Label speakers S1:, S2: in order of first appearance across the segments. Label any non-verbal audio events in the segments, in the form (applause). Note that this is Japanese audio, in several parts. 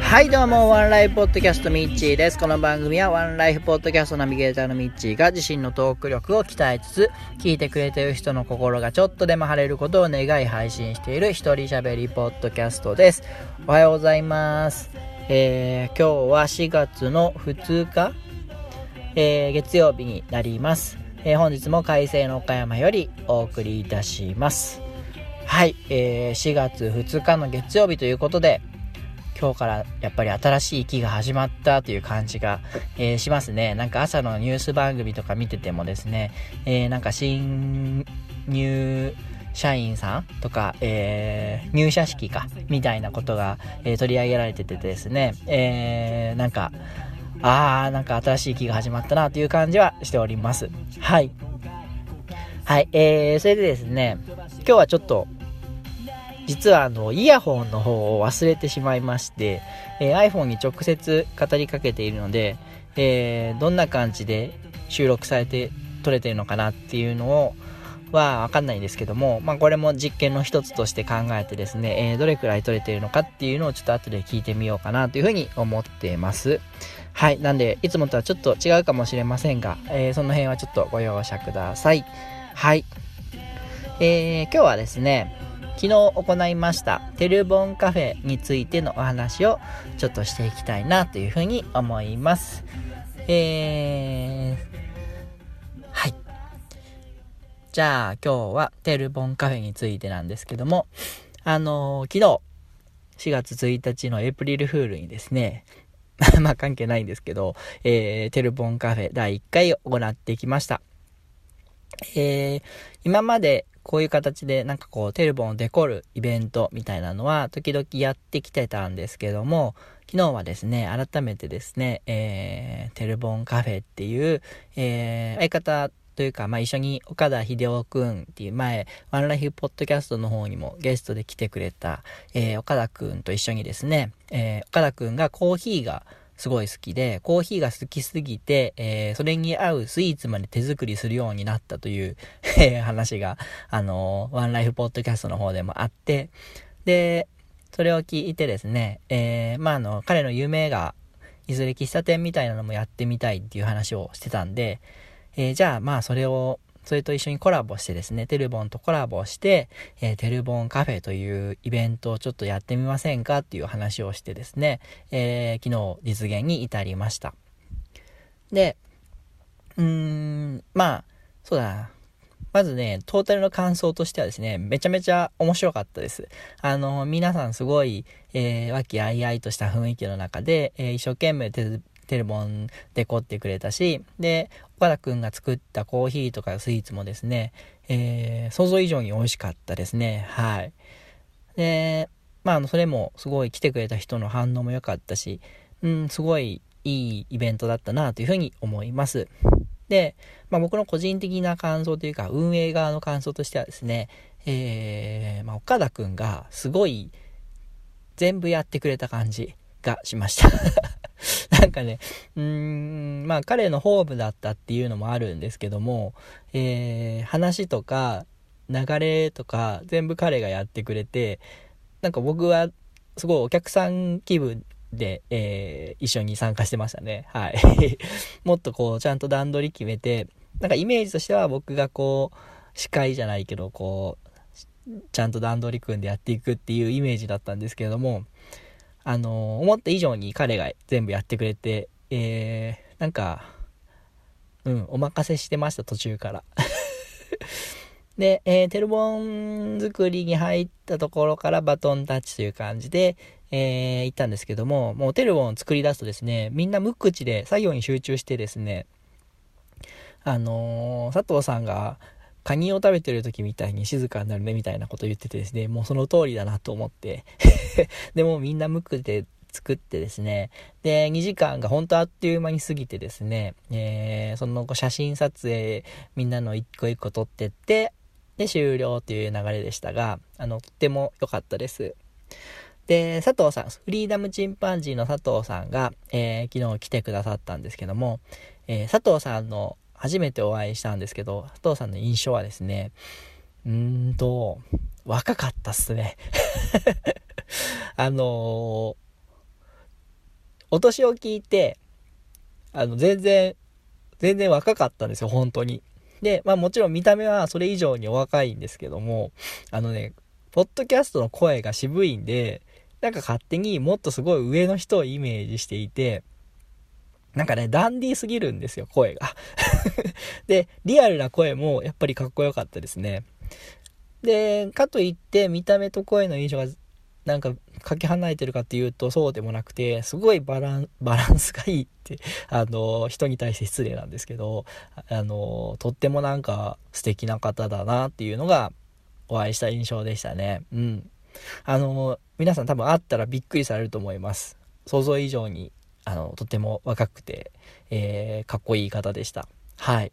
S1: はいどうもワンライフポッドキャストミッチーです。この番組はワンライフポッドキャストナビゲーターのミッチーが自身のトーク力を鍛えつつ聞いてくれてる人の心がちょっとでも晴れることを願い配信している一人喋りポッドキャストです。おはようございます。えー、今日は4月の2日、えー、月曜日になります。えー、本日も快晴の岡山よりお送りいたします。はい、えー、4月2日の月曜日ということで、今日からやっぱり新しい期が始まったという感じが、えー、しますね。なんか朝のニュース番組とか見ててもですね、えー、なんか新入社員さんとか、えー、入社式か、みたいなことが、え取り上げられててですね、えーなんか、あー、なんか新しい期が始まったなという感じはしております。はい。はい、えー、それでですね、今日はちょっと、実はあの、イヤホンの方を忘れてしまいまして、えー、iPhone に直接語りかけているので、えー、どんな感じで収録されて撮れてるのかなっていうのを、はわかんないんですけども、まあこれも実験の一つとして考えてですね、えー、どれくらい撮れてるのかっていうのをちょっと後で聞いてみようかなというふうに思ってます。はい。なんで、いつもとはちょっと違うかもしれませんが、えー、その辺はちょっとご容赦ください。はい。えー、今日はですね、昨日行いましたテルボンカフェについてのお話をちょっとしていきたいなというふうに思います。えー、はい。じゃあ今日はテルボンカフェについてなんですけども、あのー、昨日4月1日のエイプリルフールにですね、(laughs) まあ関係ないんですけど、えー、テルボンカフェ第1回を行ってきました。えー、今までこういう形でなんかこうテルボンをデコるイベントみたいなのは時々やってきてたんですけども、昨日はですね、改めてですね、えー、テルボンカフェっていう、えー、相方というか、まあ、一緒に岡田秀夫くんっていう前、ワンライフポッドキャストの方にもゲストで来てくれた、えー、岡田くんと一緒にですね、えー、岡田くんがコーヒーがすごい好きで、コーヒーが好きすぎて、えー、それに合うスイーツまで手作りするようになったという (laughs) 話が、あのワンライフポッドキャストの方でもあって、で、それを聞いてですね、えー、まあ、あの、彼の夢が、いずれ喫茶店みたいなのもやってみたいっていう話をしてたんで、えー、じゃあまあそれを、それと一緒にコラボしてですね、テルボンとコラボして、えー、テルボンカフェというイベントをちょっとやってみませんかっていう話をしてですね、えー、昨日実現に至りました。で、うーん、まあ、そうだな。まずね、トータルの感想としてはですね、めちゃめちゃ面白かったです。あの、皆さんすごい、えー、和気あいあいとした雰囲気の中で、えー、一生懸命テテルボンデコってくれたし、で、岡田くんが作ったコーヒーとかスイーツもですね、えー、想像以上に美味しかったですね。はい。で、まあ、それもすごい来てくれた人の反応も良かったし、うん、すごいいいイベントだったなというふうに思います。で、まあ、僕の個人的な感想というか、運営側の感想としてはですね、えー、まあ、岡田くんがすごい全部やってくれた感じがしました (laughs) なんかね、うーん、まあ彼のホームだったっていうのもあるんですけども、えー、話とか流れとか全部彼がやってくれて、なんか僕はすごいお客さん気分で、えー、一緒に参加してましたね。はい。(laughs) もっとこう、ちゃんと段取り決めて、なんかイメージとしては僕がこう、司会じゃないけど、こう、ちゃんと段取り組んでやっていくっていうイメージだったんですけれども、あの思った以上に彼が全部やってくれて、えー、なんか、うん、お任せしてました、途中から。(laughs) で、えー、テルボン作りに入ったところからバトンタッチという感じで、えー、行ったんですけども、もうテルボン作り出すとですね、みんな無口で作業に集中してですね、あのー、佐藤さんが、カニを食べてる時みたいに静かになるねみたいなこと言っててですね、もうその通りだなと思って。(laughs) でもみんな無垢で作ってですね、で、2時間が本当あっという間に過ぎてですね、えー、その後写真撮影みんなの一個一個撮ってって、で、終了という流れでしたが、あの、とっても良かったです。で、佐藤さん、フリーダムチンパンジーの佐藤さんが、えー、昨日来てくださったんですけども、えー、佐藤さんの初めてお会いしたんですけど、佐藤さんの印象はですね、うーんと、若かったっすね。(laughs) あのー、お年を聞いて、あの、全然、全然若かったんですよ、本当に。で、まあもちろん見た目はそれ以上にお若いんですけども、あのね、ポッドキャストの声が渋いんで、なんか勝手にもっとすごい上の人をイメージしていて、なんかね、ダンディーすぎるんですよ、声が。(laughs) で、リアルな声もやっぱりかっこよかったですね。で、かといって見た目と声の印象がなんかかけ離れてるかっていうとそうでもなくて、すごいバラン、(laughs) バランスがいいって、あの、人に対して失礼なんですけど、あの、とってもなんか素敵な方だなっていうのがお会いした印象でしたね。うん。あの、皆さん多分会ったらびっくりされると思います。想像以上に、あの、とても若くて、えー、かっこいい方でした。はい。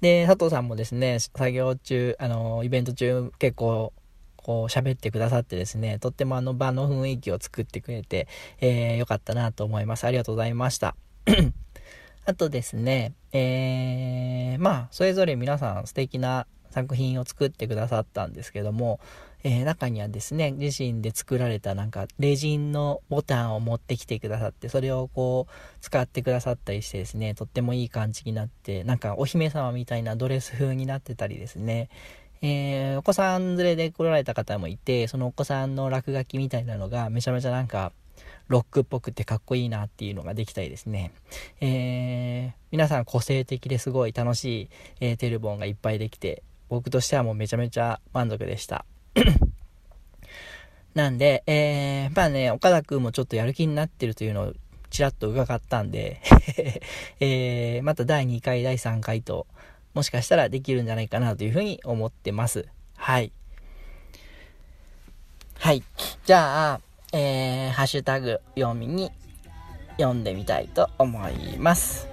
S1: で、佐藤さんもですね、作業中、あの、イベント中結構、こう喋ってくださってですね、とってもあの場の雰囲気を作ってくれて、えー、よかったなと思います。ありがとうございました。(clears throat) あとですね、えー、まあ、それぞれ皆さん素敵な作品を作ってくださったんですけども、えー、中にはですね、自身で作られたなんか、レジンのボタンを持ってきてくださって、それをこう、使ってくださったりしてですね、とってもいい感じになって、なんかお姫様みたいなドレス風になってたりですね、えー、お子さん連れで来られた方もいて、そのお子さんの落書きみたいなのがめちゃめちゃなんか、ロックっぽくてかっこいいなっていうのができたりですね。えー、皆さん個性的ですごい楽しい、えー、テルボンがいっぱいできて、僕としてはもうめちゃめちゃ満足でした。(coughs) なんで、えー、まあね、岡田くんもちょっとやる気になってるというのをちらっと伺ったんで (laughs) えー、また第2回、第3回と、もしかしたらできるんじゃないかなというふうに思ってます。はい。はい。じゃあ、えー、ハッシュタグ読みに読んでみたいと思います。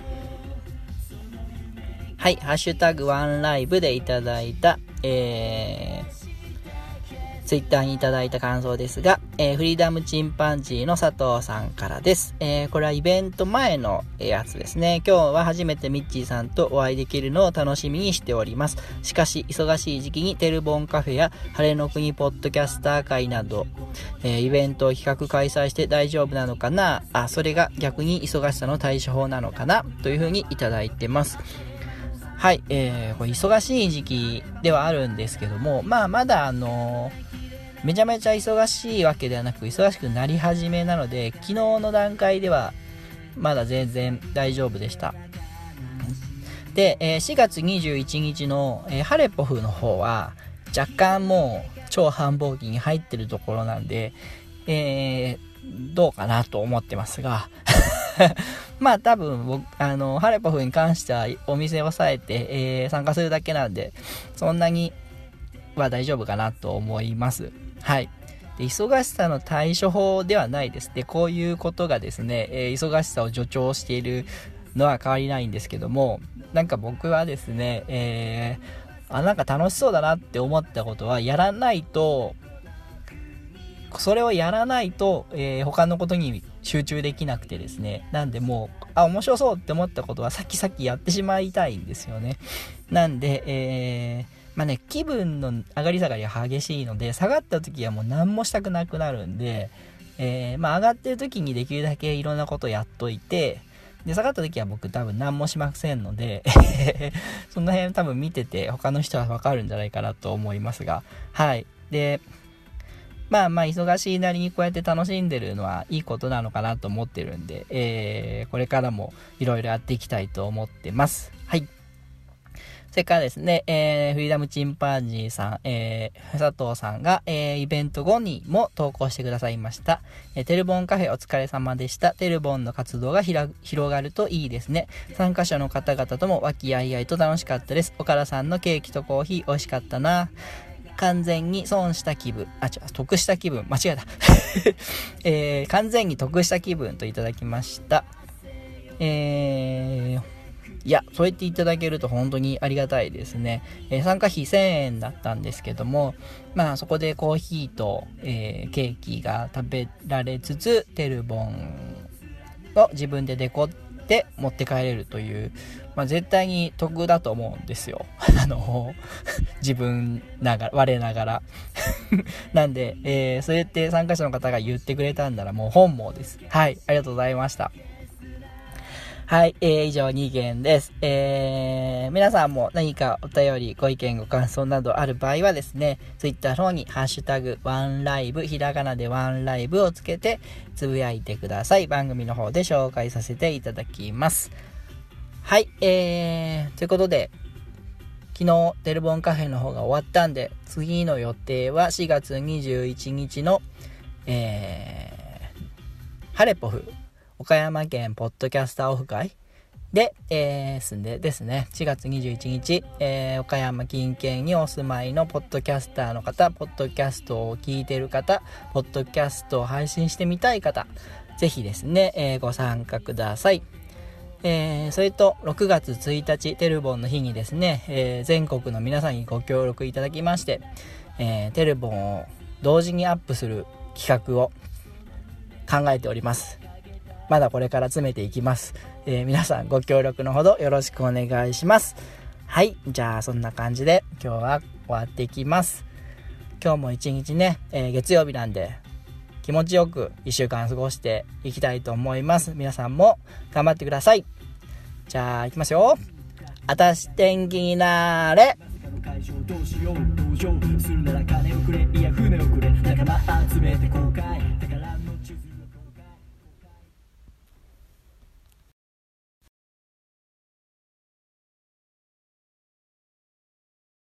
S1: はい、ハッシュタグワンライブでいただいた、えー、ツイッターにいただいた感想ですが、えー、フリーダムチンパンジーの佐藤さんからです。えー、これはイベント前のやつですね。今日は初めてミッチーさんとお会いできるのを楽しみにしております。しかし、忙しい時期にテルボンカフェや晴れの国ポッドキャスター会など、えー、イベントを企画開催して大丈夫なのかな？あ、それが逆に忙しさの対処法なのかな？というふうにいただいてます。はい、えー、これ忙しい時期ではあるんですけども、まあまだあの、めちゃめちゃ忙しいわけではなく、忙しくなり始めなので、昨日の段階では、まだ全然大丈夫でした。で、えー、4月21日の、えー、ハレポフの方は、若干もう超繁忙期に入ってるところなんで、えー、どうかなと思ってますが (laughs) まあ多分僕、あの、ハレポフに関してはお店を抑えて、えー、参加するだけなんで、そんなには大丈夫かなと思います。はい。で忙しさの対処法ではないです。で、こういうことがですね、えー、忙しさを助長しているのは変わりないんですけども、なんか僕はですね、えー、あ、なんか楽しそうだなって思ったことは、やらないと、それをやらないと、えー、他のことに集中できなくてですね。なんでもう、あ、面白そうって思ったことはさっきさっきやってしまいたいんですよね。なんで、えー、まあね、気分の上がり下がりが激しいので、下がった時はもう何もしたくなくなるんで、えー、まあ上がってる時にできるだけいろんなことやっといて、で、下がった時は僕多分何もしませんので (laughs) その辺多分見てて他の人はわかるんじゃないかなと思いますが、はい。で、まあまあ忙しいなりにこうやって楽しんでるのはいいことなのかなと思ってるんで、えー、これからもいろいろやっていきたいと思ってます。はい。それからですね、えー、フリーダムチンパンジーさん、えー、佐藤さんが、えー、イベント後にも投稿してくださいました。えー、テルボンカフェお疲れ様でした。テルボンの活動が広がるといいですね。参加者の方々とも和気あいあいと楽しかったです。岡田さんのケーキとコーヒー美味しかったな。完全に損した気分、あ、違う、得した気分、間違えた。(laughs) えー、完全に得した気分といただきました。えー、いや、そう言っていただけると本当にありがたいですね。えー、参加費1000円だったんですけども、まあそこでコーヒーと、えー、ケーキが食べられつつ、テルボンを自分でデコっで持って帰れるという、まあ、絶対に得だと思うんですよ。(laughs) あの、(laughs) 自分ながら、我ながら。(laughs) なんで、えー、そうやって参加者の方が言ってくれたんならもう本望です。はい、ありがとうございました。はい、えー、以上2件です。えー、皆さんも何かお便り、ご意見、ご感想などある場合はですね、Twitter の方にハッシュタグ、ワンライブ、ひらがなでワンライブをつけてつぶやいてください。番組の方で紹介させていただきます。はい、えー、ということで、昨日、テルボンカフェの方が終わったんで、次の予定は4月21日の、えー、ハレポフ岡山県ポッドキャスターオフ会？で、えー、すんでですね、4月21日、えー、岡山近県にお住まいのポッドキャスターの方、ポッドキャストを聞いてる方、ポッドキャストを配信してみたい方、ぜひですね、えー、ご参加ください。えー、それと、6月1日、テルボンの日にですね、えー、全国の皆さんにご協力いただきまして、えー、テルボンを同時にアップする企画を考えております。まだこれから詰めていきます。えー、皆さんご協力のほどよろしくお願いします。はい。じゃあ、そんな感じで今日は終わっていきます。今日も一日ね、えー、月曜日なんで気持ちよく一週間過ごしていきたいと思います。皆さんも頑張ってください。じゃあ、行きますよ。あたし天気になれ。どうしよう同情するなら金をくれ